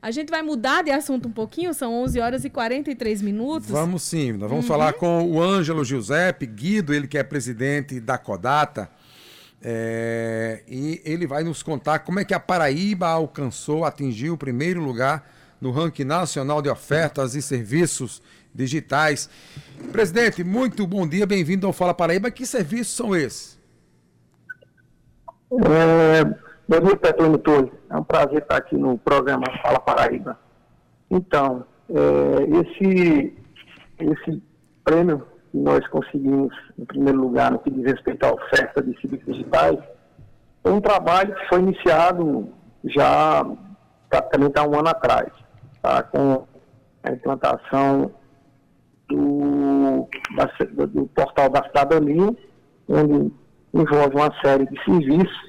A gente vai mudar de assunto um pouquinho, são 11 horas e 43 minutos. Vamos sim, nós vamos uhum. falar com o Ângelo Giuseppe Guido, ele que é presidente da Codata. É, e ele vai nos contar como é que a Paraíba alcançou, atingiu o primeiro lugar no ranking nacional de ofertas e serviços digitais. Presidente, muito bom dia, bem-vindo ao Fala Paraíba. Que serviços são esses? É, bom dia, Petrônio Túlio. É um prazer estar aqui no programa Fala Paraíba. Então, é, esse, esse prêmio que nós conseguimos em primeiro lugar no que diz respeito à oferta de serviços digitais, foi um trabalho que foi iniciado já praticamente há um ano atrás, tá? com a implantação do, da, do portal da cidadania, onde envolve uma série de serviços,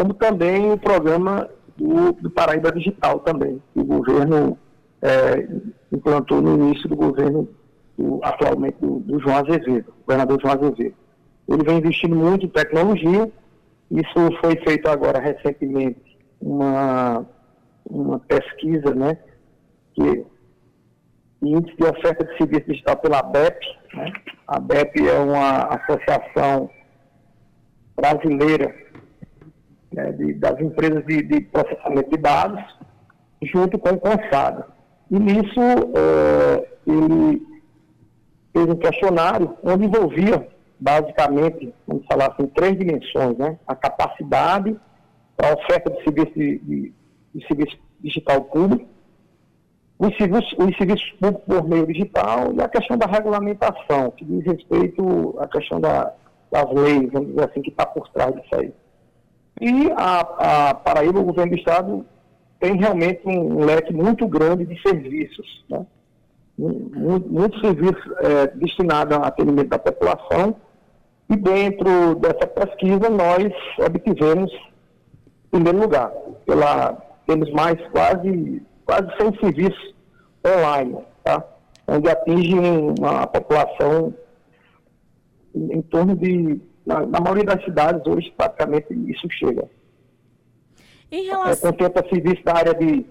como também o programa do, do Paraíba Digital também, que o governo é, implantou no início do governo do, atualmente do, do João Azevedo, governador João Azevedo. Ele vem investindo muito em tecnologia, isso foi feito agora recentemente, uma, uma pesquisa, né, que índice de oferta de serviço digital pela BEP. Né? A BEP é uma associação brasileira né, de, das empresas de, de, processamento de dados, junto com o CONSADA. E nisso, é, ele fez um questionário onde envolvia, basicamente, vamos falar assim, três dimensões, né? A capacidade para a oferta de serviço, de, de, de serviço digital público, os serviços, os serviços públicos por meio digital e a questão da regulamentação, que diz respeito à questão da, das leis, vamos dizer assim, que está por trás disso aí. E a, a Paraíba, o governo do Estado, tem realmente um leque muito grande de serviços, né? muitos muito serviços é, destinados ao atendimento da população, e dentro dessa pesquisa nós obtivemos primeiro lugar. Pela, temos mais quase, quase 100 serviços online, tá? onde atinge uma população em, em torno de, na, na, maioria das cidades hoje praticamente isso chega. Em relação... É, contempla serviços da área de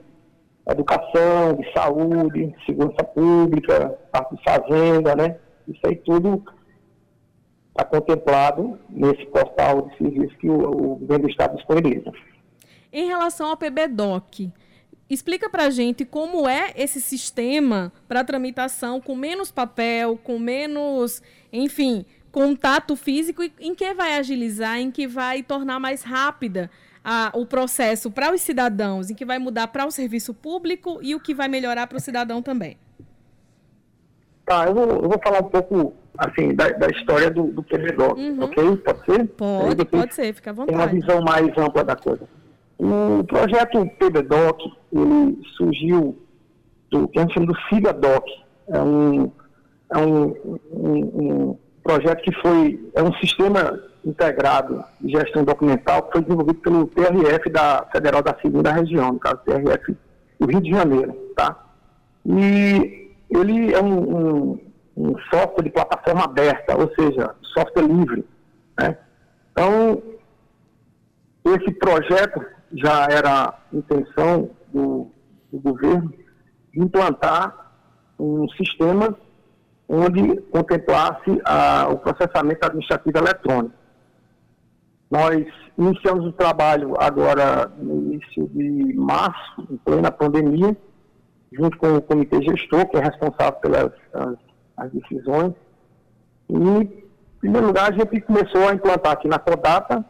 educação, de saúde, segurança pública, parte de fazenda, né? Isso aí tudo está contemplado nesse portal de serviço que o, o governo do Estado disponibiliza. Em relação ao PBDOC, explica para a gente como é esse sistema para tramitação com menos papel, com menos, enfim, contato físico, em que vai agilizar, em que vai tornar mais rápida a, o processo para os cidadãos, em que vai mudar para o serviço público e o que vai melhorar para o cidadão também. Tá, eu vou, eu vou falar um pouco assim, da, da história do, do uhum. ok? Pode ser? Pode, pode ser, fica à vontade. Tem uma visão mais ampla da coisa. O projeto PBDoc, ele surgiu do que a gente chama do FIGADOC. É um, é um, um, um projeto que foi, é um sistema integrado de gestão documental que foi desenvolvido pelo TRF da Federal da Segunda Região, no caso TRF do Rio de Janeiro, tá? E ele é um, um, um software de plataforma aberta, ou seja, software livre, né? Então, esse projeto já era intenção do, do governo implantar um sistema onde contemplasse a, o processamento administrativo eletrônico. Nós iniciamos o trabalho agora no início de março, em plena pandemia, junto com o comitê gestor, que é responsável pelas as, as decisões. E, em primeiro lugar, a gente começou a implantar aqui na Codata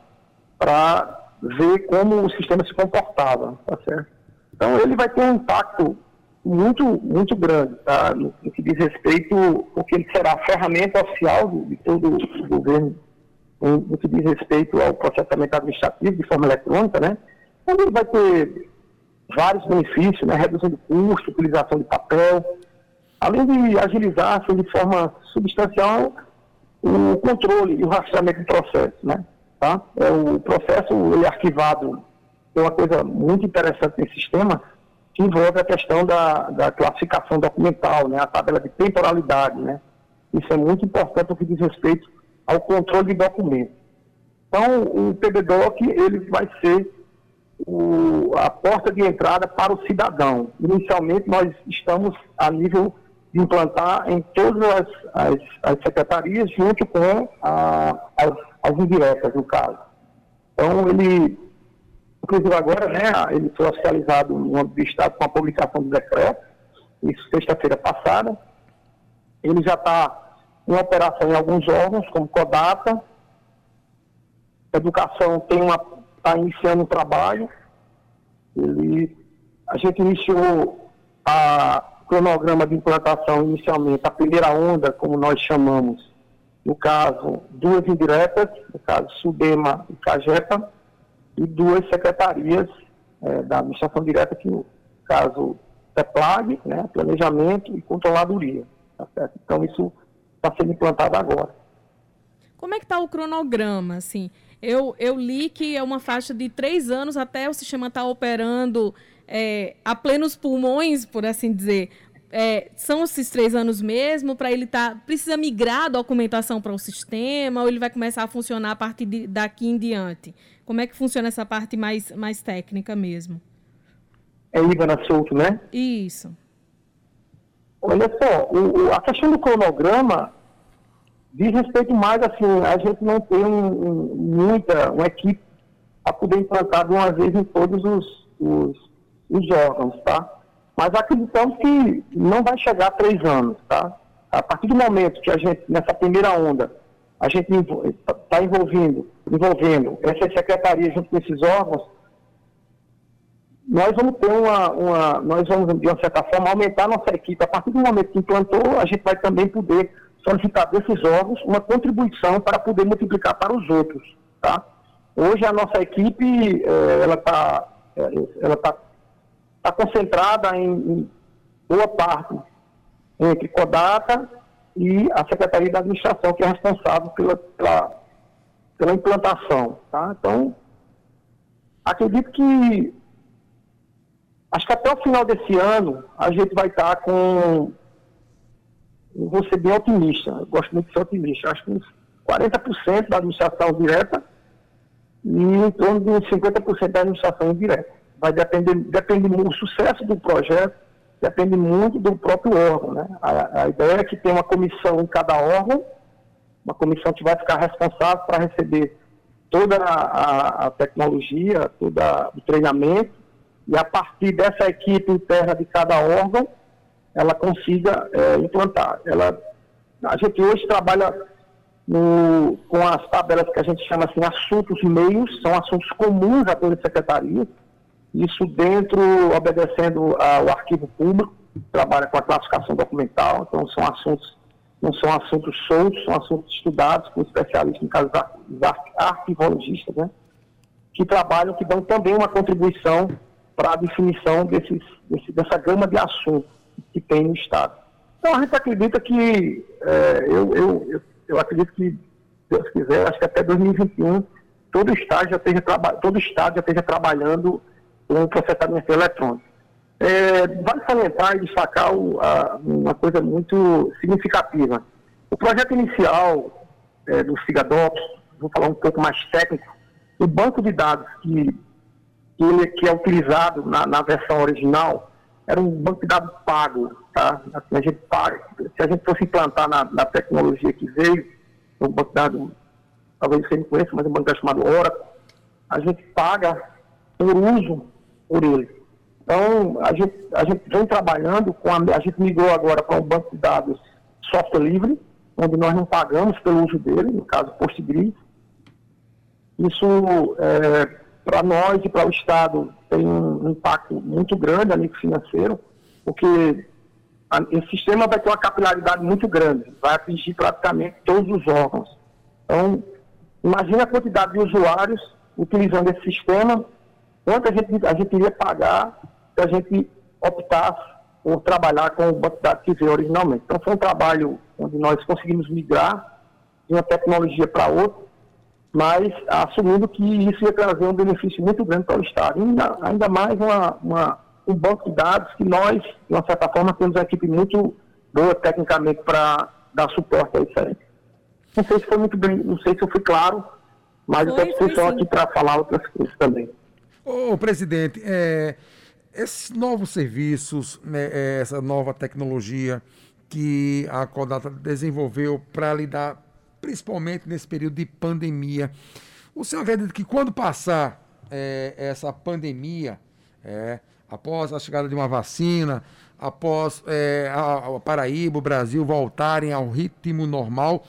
para ver como o sistema se comportava, tá certo? Então ele vai ter um impacto muito, muito grande, tá? No, no que diz respeito, porque ele será a ferramenta oficial de, todo o governo no, no, que diz respeito ao processamento administrativo de forma eletrônica, né? Então ele vai ter vários benefícios, né? Redução de custo, utilização de papel, além de agilizar assim, de forma substancial o controle e o rastreamento do processo, né? Tá? É, o processo ele é arquivado tem uma coisa muito interessante nesse sistema, que envolve a questão da, da classificação documental, né? a tabela de temporalidade. Né? Isso é muito importante no que diz respeito ao controle de documentos. Então, o PBDoc ele vai ser o, a porta de entrada para o cidadão. Inicialmente, nós estamos a nível de implantar em todas as, as, as secretarias, junto com a, as, as indiretas, no caso. Então, ele, inclusive agora, né, ele foi oficializado no âmbito do Estado com a publicação do decreto, isso sexta-feira passada. Ele já está em operação em alguns órgãos, como Codata. Educação tem uma está iniciando um trabalho. Ele, a gente iniciou a cronograma de implantação inicialmente, a primeira onda, como nós chamamos, no caso, duas indiretas, no caso, Sudema e Cajepa, e duas secretarias é, da administração direta, que no caso, CEPLAG, né, Planejamento e Controladoria. Tá então, isso está sendo implantado agora. Como é que está o cronograma, assim? Eu, eu li que é uma faixa de três anos até o sistema estar tá operando é, a plenos pulmões, por assim dizer. É, são esses três anos mesmo para ele estar tá, precisa migrar a documentação para o sistema ou ele vai começar a funcionar a partir de, daqui em diante? Como é que funciona essa parte mais, mais técnica mesmo? É Ivana Souto, né? Isso. Olha só, o, a questão do cronograma Diz respeito mais, assim, a gente não tem um, muita, uma equipe a poder implantar de uma vez em todos os, os, os órgãos, tá? Mas acreditamos que não vai chegar a três anos, tá? A partir do momento que a gente, nessa primeira onda, a gente está envolvendo, envolvendo essas secretarias junto com esses órgãos, nós vamos ter uma, uma, nós vamos, de uma certa forma, aumentar nossa equipe. A partir do momento que implantou, a gente vai também poder solicitar desses órgãos uma contribuição para poder multiplicar para os outros. Tá? Hoje a nossa equipe eh, ela está eh, ela tá, tá concentrada em, boa parte entre Codata e a Secretaria da Administração, que é responsável pela, pela, pela implantação. Tá? Então, acredito que acho que até o final desse ano a gente vai estar tá com vou ser bem otimista, eu gosto muito de ser otimista, acho que uns 40% da administração direta e em torno de uns 50% da administração indireta. Vai depender, depende o sucesso do projeto depende muito do próprio órgão. Né? A, a ideia é que tem uma comissão em cada órgão, uma comissão que vai ficar responsável para receber toda a, a, tecnologia, todo o treinamento, e a partir dessa equipe interna de cada órgão, ela consiga é, implantar. Ela, a gente hoje trabalha no, com as tabelas que a gente chama assim assuntos meios, são assuntos comuns a todas as secretarias, isso dentro, obedecendo ao arquivo público, trabalha com a classificação documental, então são assuntos, não são assuntos soltos, são assuntos estudados com especialistas, em casos arquivologistas, né, que trabalham, que dão também uma contribuição para a definição desses, desse, dessa gama de assuntos que tem no Estado. Então a gente acredita que, é, eu, eu, eu, eu, acredito que, Deus quiser, acho que até 2021 todo o Estado já esteja, todo o Estado já esteja trabalhando o processamento eletrônico. É, vale salientar e destacar o, a, uma coisa muito significativa. O projeto inicial é, do Cigadops, vou falar um pouco mais técnico, o banco de dados que, que, que é utilizado na, na versão original, era um banco de dados pago, tá? Assim, a gente paga, se a gente fosse implantar na, na tecnologia que veio, um banco de dados, talvez você não conheça, mas é um banco de dados chamado Oracle, a gente paga por uso por ele. Então, a gente, a gente vem trabalhando com a, a gente migrou agora para um banco de dados software livre, onde nós não pagamos pelo uso dele, no caso Postgres. Isso é, para nós e para o Estado tem um impacto muito grande a nível financeiro, porque a, esse sistema vai ter uma capilaridade muito grande, vai atingir praticamente todos os órgãos. Então, imagina a quantidade de usuários utilizando esse sistema, quanto a gente, a gente iria pagar se a gente optasse por trabalhar com o banco de dados que veio originalmente. Então, foi um trabalho onde nós conseguimos migrar de uma tecnologia para outra, mas assumindo que isso ia trazer um benefício muito grande para o Estado. Ainda, ainda mais uma, uma, um banco de dados que nós, de uma certa forma, temos uma equipe muito boa tecnicamente para dar suporte a isso aí. Não sei se foi muito bem, não sei se eu fui claro, mas foi, eu estou à disposição aqui para falar outras coisas também. Ô, presidente, é, esses novos serviços, né, é, essa nova tecnologia que a Codata desenvolveu para lidar, principalmente nesse período de pandemia, o senhor acredita que quando passar é, essa pandemia, é, após a chegada de uma vacina, após é, a, a Paraíba, o Brasil voltarem ao ritmo normal,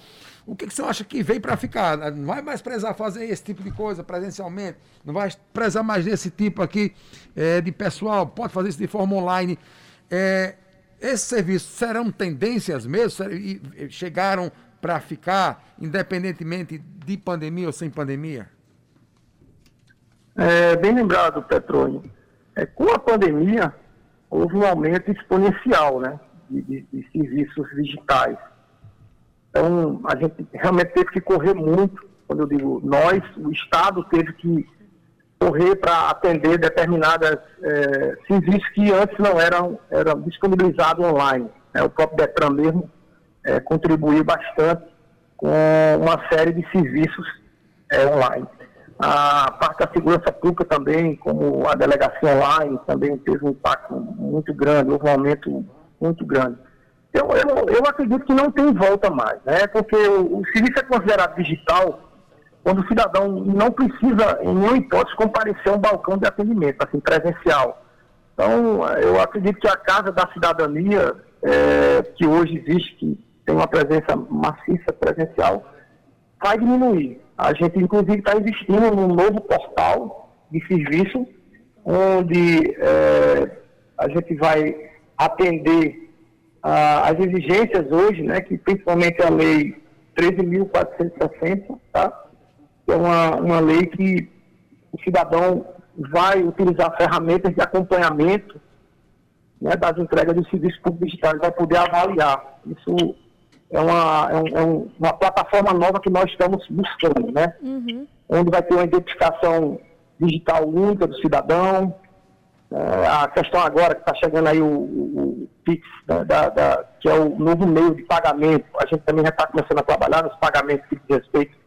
o que, que você acha que veio para ficar? Não vai mais prezar fazer esse tipo de coisa presencialmente? Não vai prezar mais desse tipo aqui é, de pessoal? Pode fazer isso de forma online? É, esses serviços serão tendências mesmo? Chegaram para ficar, independentemente de pandemia ou sem pandemia? É, bem lembrado, Petrônio. É, com a pandemia, houve um aumento exponencial né, de, de, de serviços digitais. Então, a gente realmente teve que correr muito. Quando eu digo nós, o Estado teve que correr para atender determinadas é, serviços que antes não eram, eram disponibilizados online. Né? O próprio Detran mesmo é, contribuiu bastante com uma série de serviços é, online. A parte da segurança pública também, como a delegacia online, também teve um impacto muito grande, houve um aumento muito grande. Eu, eu, eu acredito que não tem volta mais, né? Porque o, o serviço é considerado digital quando o cidadão não precisa, em nenhuma hipótese, comparecer a um balcão de atendimento, assim, presencial. Então, eu acredito que a Casa da Cidadania, é, que hoje existe, que tem uma presença maciça presencial, vai diminuir. A gente, inclusive, está investindo num novo portal de serviço, onde é, a gente vai atender as exigências hoje, né, que principalmente a lei 13.460, tá? é uma, uma lei que o cidadão vai utilizar ferramentas de acompanhamento né, das entregas dos serviços públicos digitais, vai poder avaliar. Isso é uma, é, um, é uma plataforma nova que nós estamos buscando, né? Uhum. Onde vai ter uma identificação digital única do cidadão, é, a questão agora que está chegando aí o, o, PIX, né, da, da, que é o novo meio de pagamento, a gente também já está começando a trabalhar nos pagamentos que diz respeito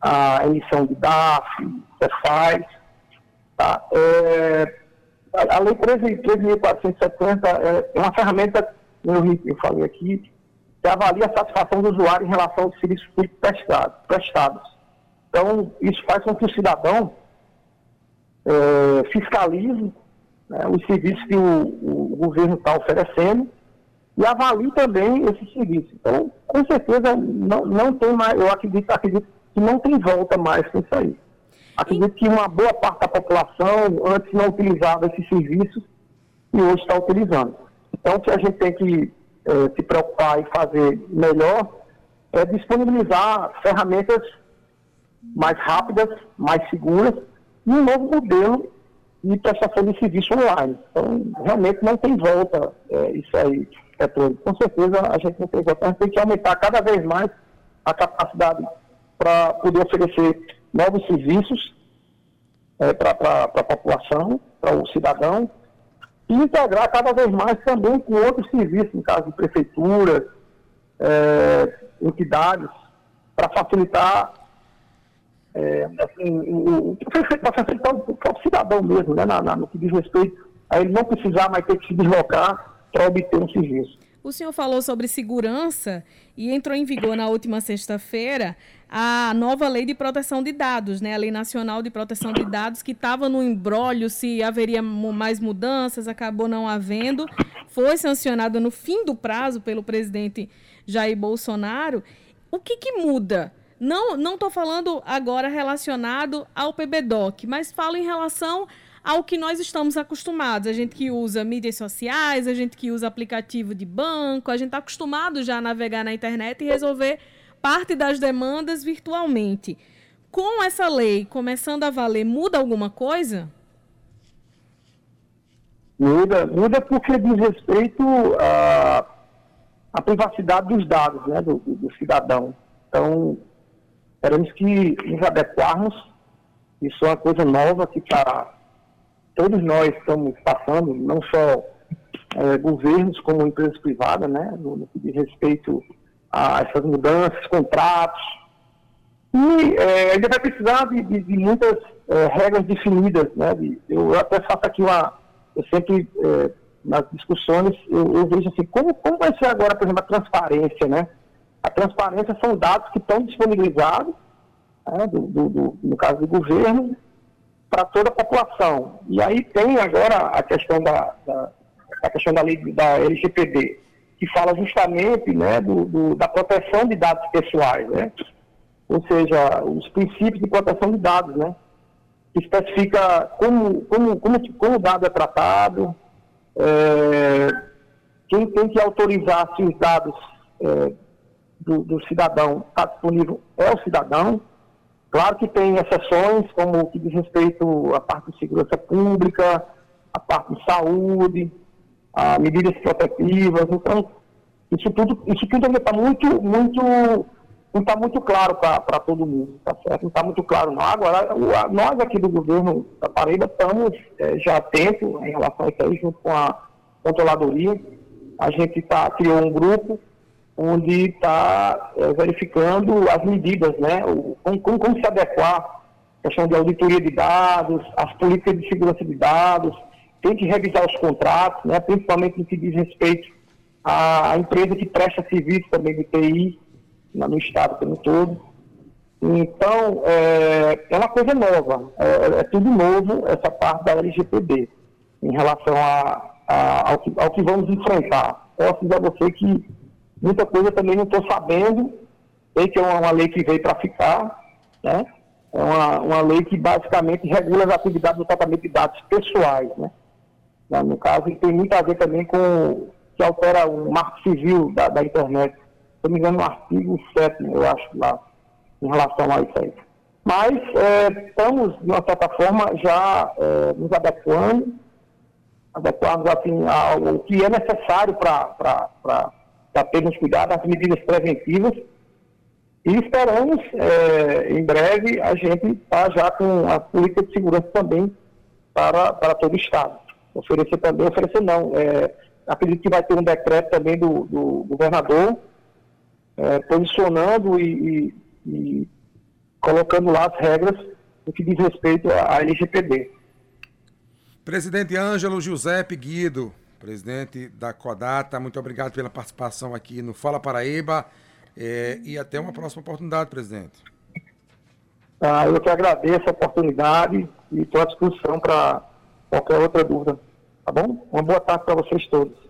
à emissão de DAF, CEFAS. Tá? É, a, Lei 13.470 é, é uma ferramenta, eu, eu falei aqui, que avalia a satisfação do usuário em relação aos serviços públicos prestados. prestados. Então, isso faz com que o cidadão é, fiscalize né, os serviços que o, o governo está oferecendo e avalie também esse serviço. Então, com certeza, não, não tem mais, eu acredito, acredito que não tem volta mais com isso aí. Acredito que uma boa parte da população antes não utilizava esses serviços e hoje está utilizando. Então, o que a gente tem que é, se preocupar e fazer melhor é disponibilizar ferramentas mais rápidas, mais seguras e um novo modelo e prestação de serviço online. Então, realmente não tem volta é, isso aí, é todo. Com certeza a gente não tem volta. A gente tem que aumentar cada vez mais a capacidade para poder oferecer novos serviços é, para a população, para o cidadão, e integrar cada vez mais também com outros serviços, no caso de prefeituras, é, entidades, para facilitar é, assim, o, para facilitar o cidadão mesmo, né, na, na, no que diz respeito a ele não precisar mais ter que se deslocar para obter um serviço. O senhor falou sobre segurança e entrou em vigor na última sexta-feira a nova lei de proteção de dados, né? A Lei Nacional de Proteção de Dados, que estava no embrólio se haveria mais mudanças, acabou não havendo. Foi sancionada no fim do prazo pelo presidente Jair Bolsonaro. O que, que muda? Não estou falando agora relacionado ao PBDOC, mas falo em relação ao que nós estamos acostumados. A gente que usa mídias sociais, a gente que usa aplicativo de banco, a gente está acostumado já a navegar na internet e resolver parte das demandas virtualmente. Com essa lei começando a valer, muda alguma coisa? Muda, muda porque diz respeito à, à privacidade dos dados né, do, do cidadão. Então, teremos que nos adequarmos. Isso é uma coisa nova que para todos nós estamos passando, não só é, governos como empresas privadas, né, no, que diz respeito a essas mudanças, contratos. E é, ainda vai precisar de, de, de muitas é, regras definidas, né? Eu até faço aqui uma, eu sempre é, nas discussões eu, eu, vejo assim, como, como vai ser agora, por exemplo, a transparência, né? A transparência são dados que estão disponibilizados, né, do, do, do, no caso do governo, para toda a população. E aí tem agora a questão da, da a questão da lei da LGPD, que fala justamente né, do, do, da proteção de dados pessoais, né? ou seja, os princípios de proteção de dados, né? que especifica como, como, como, como o dado é tratado, é, quem tem que autorizar se os dados é, do, do, cidadão está disponível é o cidadão. Claro que tem exceções, como o que diz respeito à parte de segurança pública, a parte de saúde, a medidas protetivas. Então, isso tudo, isso tudo está muito, muito, não está muito claro para todo mundo, tá certo? Não está muito claro não. Agora, o, nós aqui do governo da Paraíba estamos é, já atentos em relação a isso aí, junto com a controladoria. A gente tá, criou um grupo onde está é, verificando as medidas, né? O, como, como se adequar, questão de auditoria de dados, as políticas de segurança de dados, tem que revisar os contratos, né? principalmente no que diz respeito à empresa que presta serviço também de TI no estado como todo. Então, é, é uma coisa nova, é, é, tudo novo essa parte da LGPD em relação a, a, ao, que, ao, que, vamos enfrentar. Posso dizer a você que muita coisa também não estou sabendo, sei que é uma, lei que veio para ficar, né? é uma, uma lei que basicamente regula as atividades do tratamento de dados pessoais. Né? No caso, tem muito a ver também com que altera o marco civil da, da internet. Se não me engano, no artigo 7, eu acho, lá, em relação a isso aí. Mas é, estamos, de uma certa forma, já é, nos adequando, adequarmos assim, ao que é necessário para termos cuidado, as medidas preventivas. E esperamos, é, em breve, a gente estar tá já com a política de segurança também para, para todo o Estado. Oferecer também, oferecer não. É, acredito que vai ter um decreto também do, do governador é, posicionando e, e, e, colocando lá as regras no que diz respeito à LGPD. Presidente Ângelo Giuseppe Guido, presidente da Codata, muito obrigado pela participação aqui no Fala Paraíba é, e até uma próxima oportunidade, presidente. Ah, eu que agradeço a oportunidade e estou à disposição para qualquer outra dúvida. Tá bom? Uma boa tarde para vocês todos.